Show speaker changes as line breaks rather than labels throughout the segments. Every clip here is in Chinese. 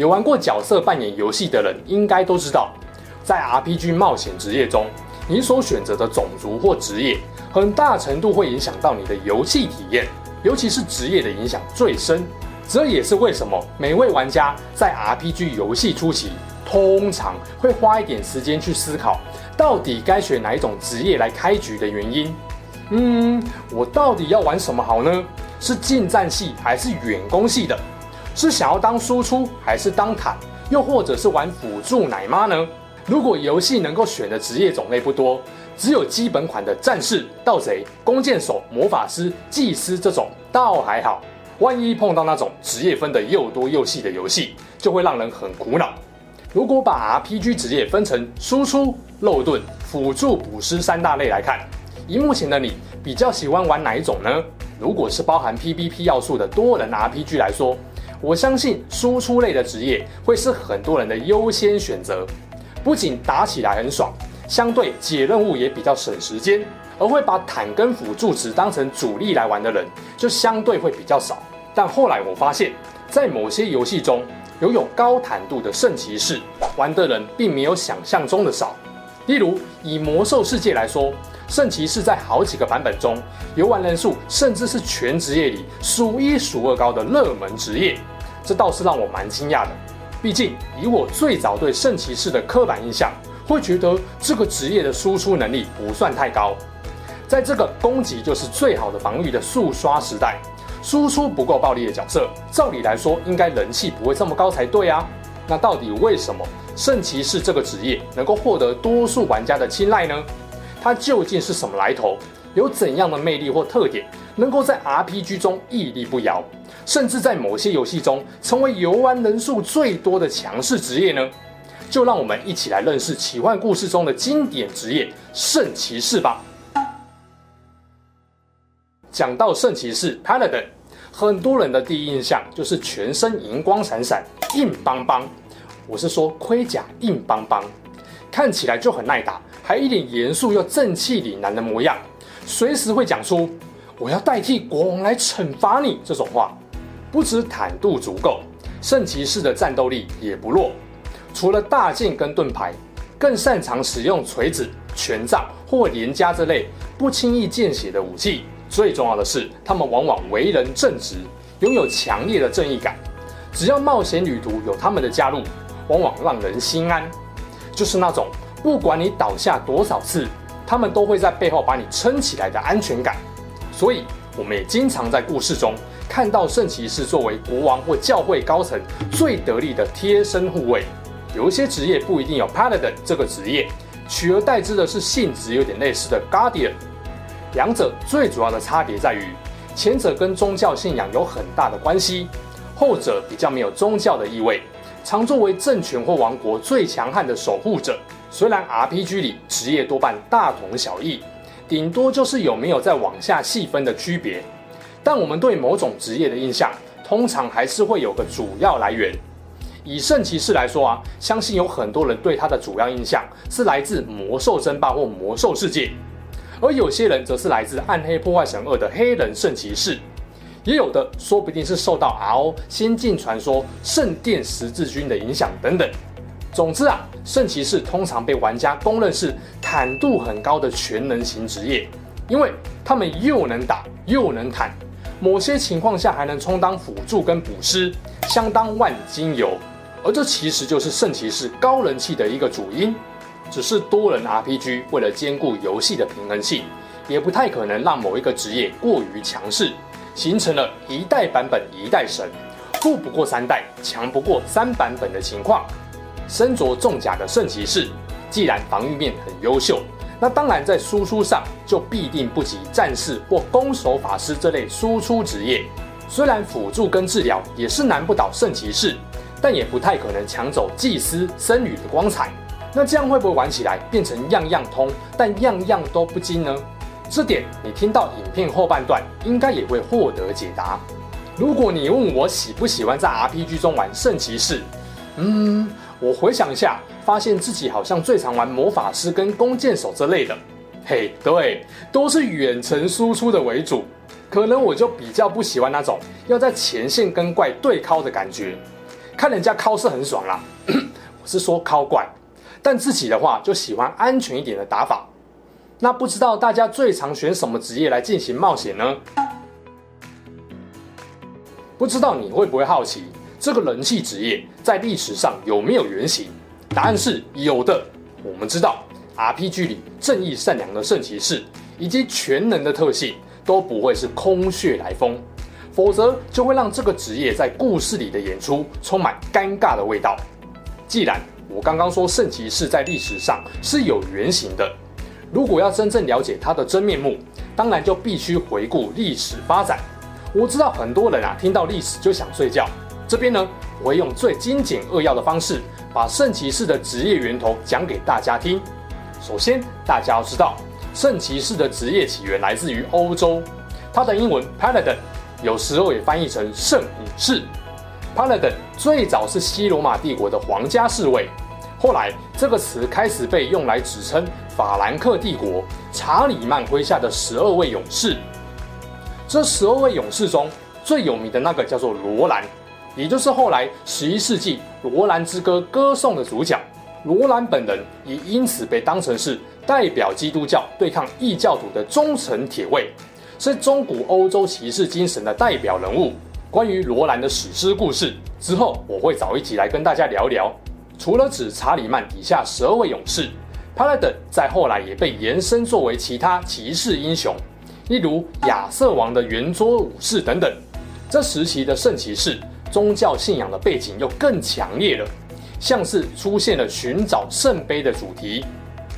有玩过角色扮演游戏的人，应该都知道，在 RPG 冒险职业中，你所选择的种族或职业，很大程度会影响到你的游戏体验，尤其是职业的影响最深。这也是为什么每位玩家在 RPG 游戏初期，通常会花一点时间去思考，到底该选哪一种职业来开局的原因。嗯，我到底要玩什么好呢？是近战系还是远攻系的？是想要当输出还是当坦，又或者是玩辅助奶妈呢？如果游戏能够选的职业种类不多，只有基本款的战士、盗贼、弓箭手、魔法师、祭司这种，倒还好。万一碰到那种职业分得又多又细的游戏，就会让人很苦恼。如果把 RPG 职业分成输出、肉盾、辅助、补师三大类来看，以目前的你比较喜欢玩哪一种呢？如果是包含 PVP 要素的多人 RPG 来说，我相信输出类的职业会是很多人的优先选择，不仅打起来很爽，相对解任务也比较省时间。而会把坦跟辅助只当成主力来玩的人，就相对会比较少。但后来我发现，在某些游戏中，拥有高坦度的圣骑士玩的人并没有想象中的少。例如以魔兽世界来说，圣骑士在好几个版本中，游玩人数甚至是全职业里数一数二高的热门职业。这倒是让我蛮惊讶的，毕竟以我最早对圣骑士的刻板印象，会觉得这个职业的输出能力不算太高。在这个攻击就是最好的防御的速刷时代，输出不够暴力的角色，照理来说应该人气不会这么高才对啊。那到底为什么圣骑士这个职业能够获得多数玩家的青睐呢？它究竟是什么来头？有怎样的魅力或特点，能够在 RPG 中屹立不摇？甚至在某些游戏中成为游玩人数最多的强势职业呢？就让我们一起来认识奇幻故事中的经典职业圣骑士吧。讲到圣骑士 Paladin，很多人的第一印象就是全身银光闪闪、硬邦邦。我是说盔甲硬邦邦，看起来就很耐打，还一脸严肃又正气凛然的模样，随时会讲出“我要代替国王来惩罚你”这种话。不止坦度足够，圣骑士的战斗力也不弱。除了大剑跟盾牌，更擅长使用锤子、权杖或连枷这类不轻易见血的武器。最重要的是，他们往往为人正直，拥有强烈的正义感。只要冒险旅途有他们的加入，往往让人心安。就是那种不管你倒下多少次，他们都会在背后把你撑起来的安全感。所以，我们也经常在故事中。看到圣骑士作为国王或教会高层最得力的贴身护卫，有一些职业不一定有 Paladin 这个职业，取而代之的是性质有点类似的 Guardian。两者最主要的差别在于，前者跟宗教信仰有很大的关系，后者比较没有宗教的意味，常作为政权或王国最强悍的守护者。虽然 RPG 里职业多半大同小异，顶多就是有没有再往下细分的区别。但我们对某种职业的印象，通常还是会有个主要来源。以圣骑士来说啊，相信有很多人对他的主要印象是来自魔兽争霸或魔兽世界，而有些人则是来自暗黑破坏神二的黑人圣骑士，也有的说不定是受到 RO 仙境传说圣殿十字军的影响等等。总之啊，圣骑士通常被玩家公认是坦度很高的全能型职业，因为他们又能打又能坦。某些情况下还能充当辅助跟补师，相当万金油，而这其实就是圣骑士高人气的一个主因。只是多人 RPG 为了兼顾游戏的平衡性，也不太可能让某一个职业过于强势，形成了一代版本一代神，富不过三代，强不过三版本的情况。身着重甲的圣骑士，既然防御面很优秀。那当然，在输出上就必定不及战士或攻守法师这类输出职业。虽然辅助跟治疗也是难不倒圣骑士，但也不太可能抢走祭司、僧侣的光彩。那这样会不会玩起来变成样样通，但样样都不精呢？这点你听到影片后半段应该也会获得解答。如果你问我喜不喜欢在 RPG 中玩圣骑士，嗯，我回想一下，发现自己好像最常玩魔法师跟弓箭手之类的。嘿，对，都是远程输出的为主。可能我就比较不喜欢那种要在前线跟怪对敲的感觉，看人家敲是很爽啦，我是说敲怪。但自己的话就喜欢安全一点的打法。那不知道大家最常选什么职业来进行冒险呢？不知道你会不会好奇，这个人气职业在历史上有没有原型？答案是有的。我们知道，RPG 里正义善良的圣骑士以及全能的特性都不会是空穴来风，否则就会让这个职业在故事里的演出充满尴尬的味道。既然我刚刚说圣骑士在历史上是有原型的。如果要真正了解它的真面目，当然就必须回顾历史发展。我知道很多人啊，听到历史就想睡觉。这边呢，我会用最精简扼要的方式，把圣骑士的职业源头讲给大家听。首先，大家要知道，圣骑士的职业起源来自于欧洲，它的英文 Paladin，有时候也翻译成圣武士。Paladin 最早是西罗马帝国的皇家侍卫。后来，这个词开始被用来指称法兰克帝国查理曼麾下的十二位勇士。这十二位勇士中最有名的那个叫做罗兰，也就是后来十一世纪《罗兰之歌》歌颂的主角。罗兰本人也因此被当成是代表基督教对抗异教徒的忠诚铁卫，是中古欧洲骑士精神的代表人物。关于罗兰的史诗故事，之后我会找一集来跟大家聊聊。除了指查理曼底下十二位勇士，Paladin 在后来也被延伸作为其他骑士英雄，例如亚瑟王的圆桌武士等等。这时期的圣骑士宗教信仰的背景又更强烈了，像是出现了寻找圣杯的主题，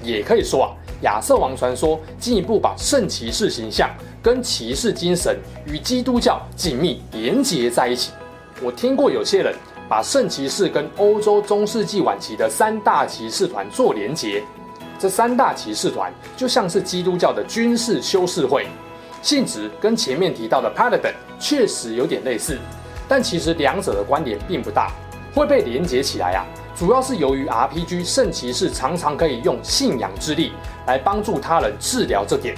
也可以说啊，亚瑟王传说进一步把圣骑士形象跟骑士精神与基督教紧密连结在一起。我听过有些人。把圣骑士跟欧洲中世纪晚期的三大骑士团做连结，这三大骑士团就像是基督教的军事修士会，性质跟前面提到的 Paladin 确实有点类似，但其实两者的关联并不大。会被连接起来啊，主要是由于 RPG 圣骑士常常可以用信仰之力来帮助他人治疗这点。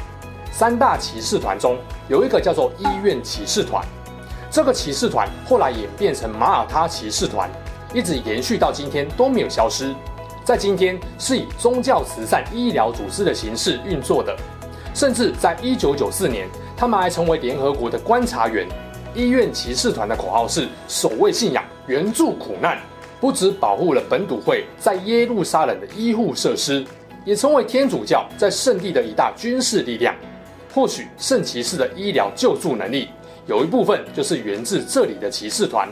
三大骑士团中有一个叫做医院骑士团。这个骑士团后来演变成马耳他骑士团，一直延续到今天都没有消失。在今天是以宗教慈善医疗组织的形式运作的，甚至在一九九四年，他们还成为联合国的观察员。医院骑士团的口号是“守卫信仰，援助苦难”，不只保护了本笃会在耶路撒冷的医护设施，也成为天主教在圣地的一大军事力量。或许圣骑士的医疗救助能力。有一部分就是源自这里的骑士团。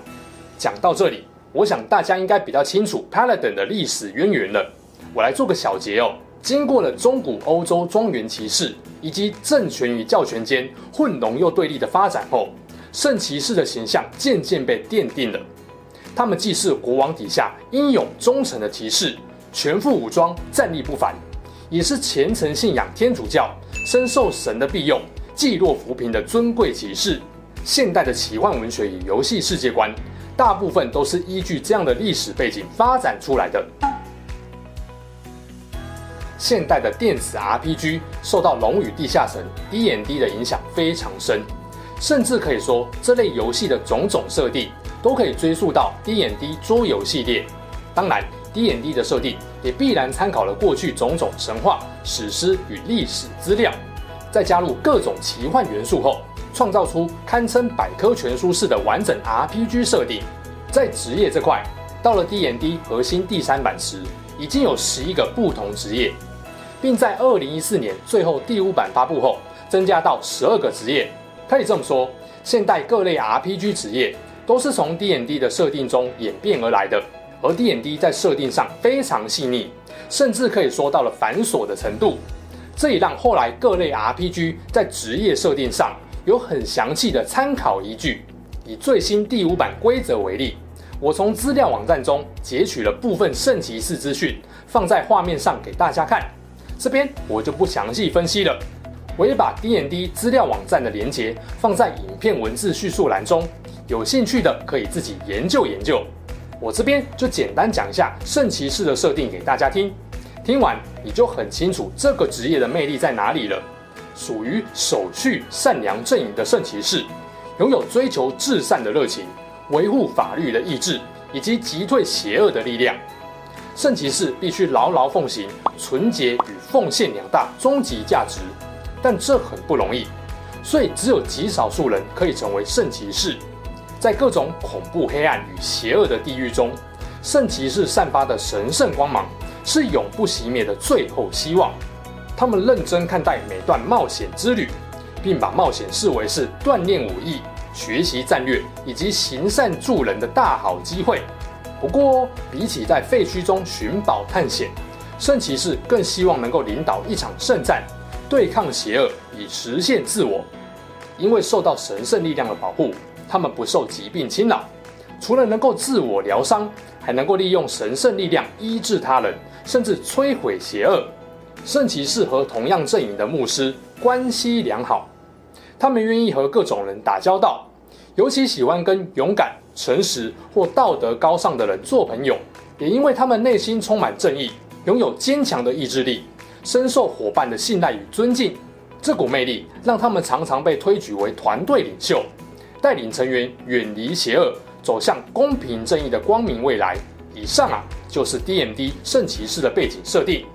讲到这里，我想大家应该比较清楚 Paladin 的历史渊源了。我来做个小结哦。经过了中古欧洲庄园骑士以及政权与教权间混浓又对立的发展后，圣骑士的形象渐渐被奠定了。他们既是国王底下英勇忠诚的骑士，全副武装，战力不凡，也是虔诚信仰天主教、深受神的庇佑、济弱扶贫的尊贵骑士。现代的奇幻文学与游戏世界观，大部分都是依据这样的历史背景发展出来的。现代的电子 RPG 受到《龙与地下城》D&D 的影响非常深，甚至可以说这类游戏的种种设定都可以追溯到 D&D 桌游系列。当然，D&D 的设定也必然参考了过去种种神话、史诗与历史资料，再加入各种奇幻元素后。创造出堪称百科全书式的完整 RPG 设定。在职业这块，到了 D&D 核心第三版时，已经有十一个不同职业，并在二零一四年最后第五版发布后，增加到十二个职业。可以这么说，现代各类 RPG 职业都是从 D&D 的设定中演变而来的。而 D&D 在设定上非常细腻，甚至可以说到了繁琐的程度，这也让后来各类 RPG 在职业设定上。有很详细的参考依据。以最新第五版规则为例，我从资料网站中截取了部分圣骑士资讯，放在画面上给大家看。这边我就不详细分析了，我也把 DND 资料网站的连结放在影片文字叙述栏中，有兴趣的可以自己研究研究。我这边就简单讲一下圣骑士的设定给大家听，听完你就很清楚这个职业的魅力在哪里了。属于守序善良阵营的圣骑士，拥有追求至善的热情，维护法律的意志，以及击退邪恶的力量。圣骑士必须牢牢奉行纯洁与奉献两大终极价值，但这很不容易，所以只有极少数人可以成为圣骑士。在各种恐怖、黑暗与邪恶的地狱中，圣骑士散发的神圣光芒是永不熄灭的最后希望。他们认真看待每段冒险之旅，并把冒险视为是锻炼武艺、学习战略以及行善助人的大好机会。不过，比起在废墟中寻宝探险，圣骑士更希望能够领导一场圣战，对抗邪恶，以实现自我。因为受到神圣力量的保护，他们不受疾病侵扰，除了能够自我疗伤，还能够利用神圣力量医治他人，甚至摧毁邪恶。圣骑士和同样阵营的牧师关系良好，他们愿意和各种人打交道，尤其喜欢跟勇敢、诚实或道德高尚的人做朋友。也因为他们内心充满正义，拥有坚强的意志力，深受伙伴的信赖与尊敬。这股魅力让他们常常被推举为团队领袖，带领成员远离邪恶，走向公平正义的光明未来。以上啊，就是 D M D 圣骑士的背景设定。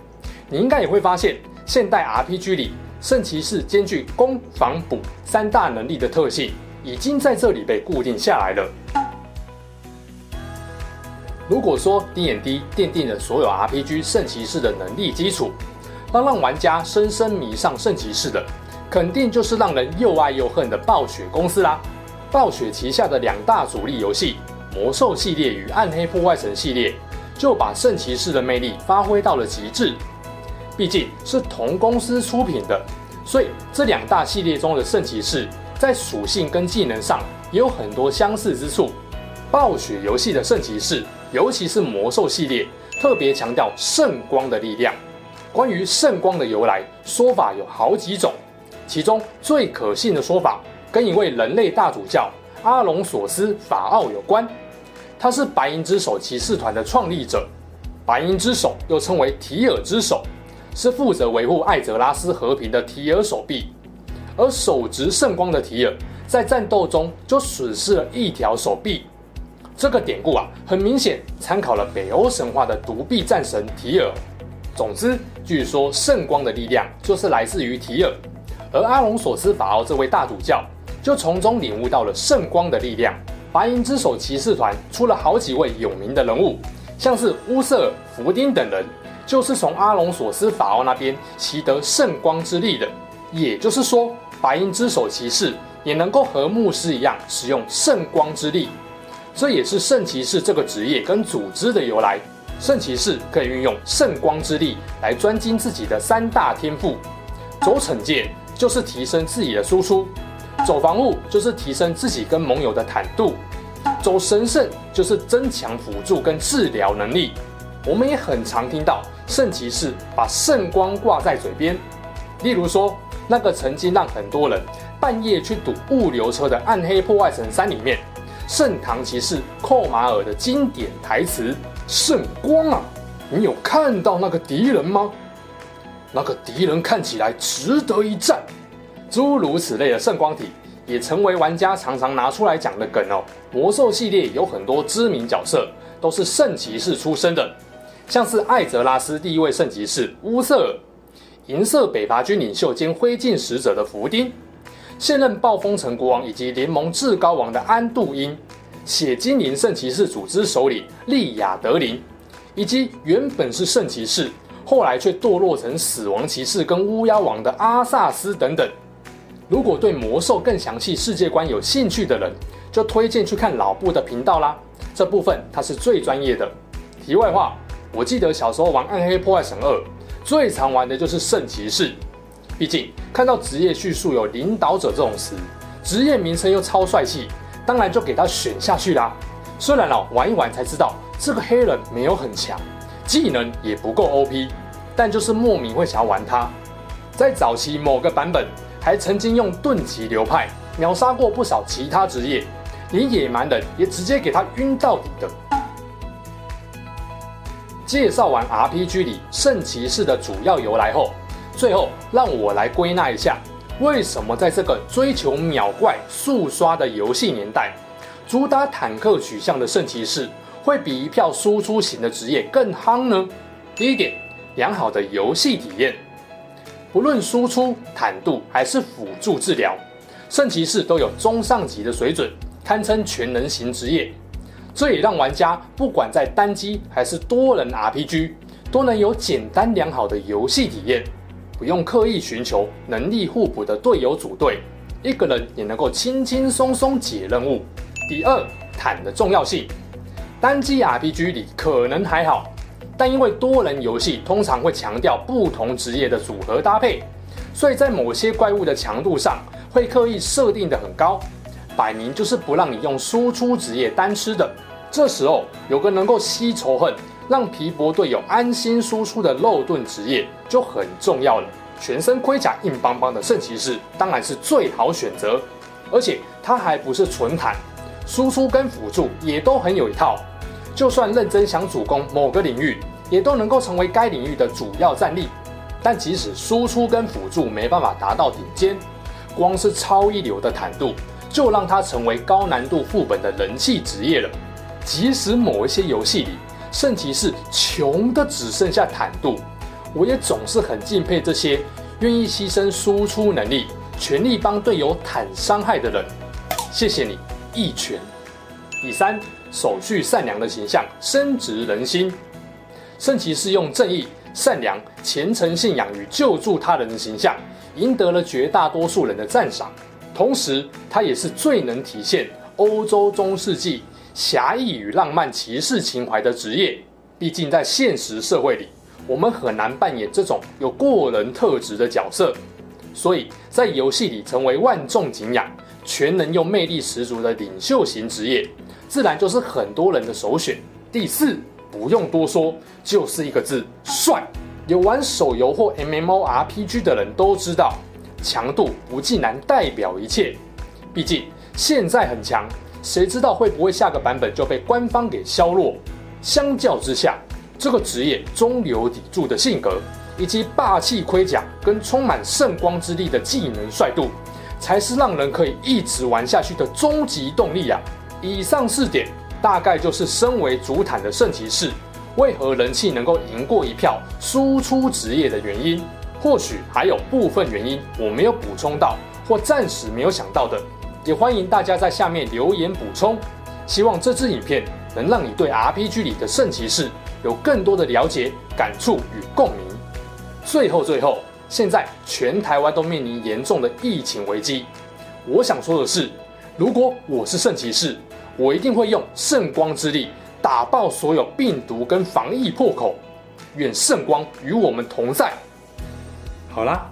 你应该也会发现，现代 RPG 里圣骑士兼具攻、防、补三大能力的特性，已经在这里被固定下来了。如果说 D&D 奠定了所有 RPG 圣骑士的能力基础，那让玩家深深迷上圣骑士的，肯定就是让人又爱又恨的暴雪公司啦。暴雪旗下的两大主力游戏《魔兽系列》与《暗黑破坏神系列》，就把圣骑士的魅力发挥到了极致。毕竟是同公司出品的，所以这两大系列中的圣骑士在属性跟技能上也有很多相似之处。暴雪游戏的圣骑士，尤其是魔兽系列，特别强调圣光的力量。关于圣光的由来，说法有好几种，其中最可信的说法跟一位人类大主教阿隆索斯法奥有关。他是白银之手骑士团的创立者，白银之手又称为提尔之手。是负责维护艾泽拉斯和平的提尔手臂，而手执圣光的提尔在战斗中就损失了一条手臂。这个典故啊，很明显参考了北欧神话的独臂战神提尔。总之，据说圣光的力量就是来自于提尔，而阿隆索斯法奥这位大主教就从中领悟到了圣光的力量。白银之手骑士团出了好几位有名的人物，像是乌瑟尔、弗丁等人。就是从阿隆索斯法奥那边习得圣光之力的，也就是说，白银之手骑士也能够和牧师一样使用圣光之力，这也是圣骑士这个职业跟组织的由来。圣骑士可以运用圣光之力来专精自己的三大天赋：走惩戒就是提升自己的输出，走防护就是提升自己跟盟友的坦度，走神圣就是增强辅助跟治疗能力。我们也很常听到。圣骑士把圣光挂在嘴边，例如说那个曾经让很多人半夜去堵物流车的《暗黑破坏神三》里面，圣堂骑士寇马尔的经典台词：“圣光啊，你有看到那个敌人吗？那个敌人看起来值得一战。”诸如此类的圣光体也成为玩家常常拿出来讲的梗哦。魔兽系列有很多知名角色都是圣骑士出身的。像是艾泽拉斯第一位圣骑士乌瑟尔，银色北伐军领袖兼灰烬使者的弗丁，现任暴风城国王以及联盟至高王的安杜因，血精灵圣骑士组织首领利亚德林，以及原本是圣骑士，后来却堕落成死亡骑士跟乌鸦王的阿萨斯等等。如果对魔兽更详细世界观有兴趣的人，就推荐去看老布的频道啦，这部分他是最专业的。题外话。我记得小时候玩《暗黑破坏神二》，最常玩的就是圣骑士。毕竟看到职业叙述有领导者这种词，职业名称又超帅气，当然就给他选下去啦。虽然哦玩一玩才知道这个黑人没有很强，技能也不够 OP，但就是莫名会想要玩他。在早期某个版本还曾经用盾级流派秒杀过不少其他职业，连野蛮人也直接给他晕到底的。介绍完 RPG 里圣骑士的主要由来后，最后让我来归纳一下，为什么在这个追求秒怪速刷的游戏年代，主打坦克取向的圣骑士会比一票输出型的职业更夯呢？第一点，良好的游戏体验，不论输出、坦度还是辅助治疗，圣骑士都有中上级的水准，堪称全能型职业。这也让玩家不管在单机还是多人 RPG，都能有简单良好的游戏体验，不用刻意寻求能力互补的队友组队，一个人也能够轻轻松松解任务。第二，坦的重要性，单机 RPG 里可能还好，但因为多人游戏通常会强调不同职业的组合搭配，所以在某些怪物的强度上会刻意设定得很高，摆明就是不让你用输出职业单吃的。这时候有个能够吸仇恨、让皮薄队友安心输出的肉盾职业就很重要了。全身盔甲硬邦邦的圣骑士当然是最好选择，而且他还不是纯坦，输出跟辅助也都很有一套。就算认真想主攻某个领域，也都能够成为该领域的主要战力。但即使输出跟辅助没办法达到顶尖，光是超一流的坦度，就让他成为高难度副本的人气职业了。即使某一些游戏里圣骑士穷的只剩下坦度，我也总是很敬佩这些愿意牺牲输出能力，全力帮队友坦伤害的人。谢谢你，一拳。第三，守序善良的形象深植人心。圣骑士用正义、善良、虔诚信仰与救助他人的形象，赢得了绝大多数人的赞赏。同时，他也是最能体现欧洲中世纪。侠义与浪漫骑士情怀的职业，毕竟在现实社会里，我们很难扮演这种有过人特质的角色，所以在游戏里成为万众敬仰、全能又魅力十足的领袖型职业，自然就是很多人的首选。第四，不用多说，就是一个字：帅。有玩手游或 MMORPG 的人都知道，强度不尽然代表一切，毕竟现在很强。谁知道会不会下个版本就被官方给削弱？相较之下，这个职业中流砥柱的性格，以及霸气盔甲跟充满圣光之力的技能帅度，才是让人可以一直玩下去的终极动力啊！以上四点，大概就是身为主坦的圣骑士，为何人气能够赢过一票输出职业的原因。或许还有部分原因我没有补充到，或暂时没有想到的。也欢迎大家在下面留言补充，希望这支影片能让你对 RPG 里的圣骑士有更多的了解、感触与共鸣。最后，最后，现在全台湾都面临严重的疫情危机，我想说的是，如果我是圣骑士，我一定会用圣光之力打爆所有病毒跟防疫破口。愿圣光与我们同在。好啦。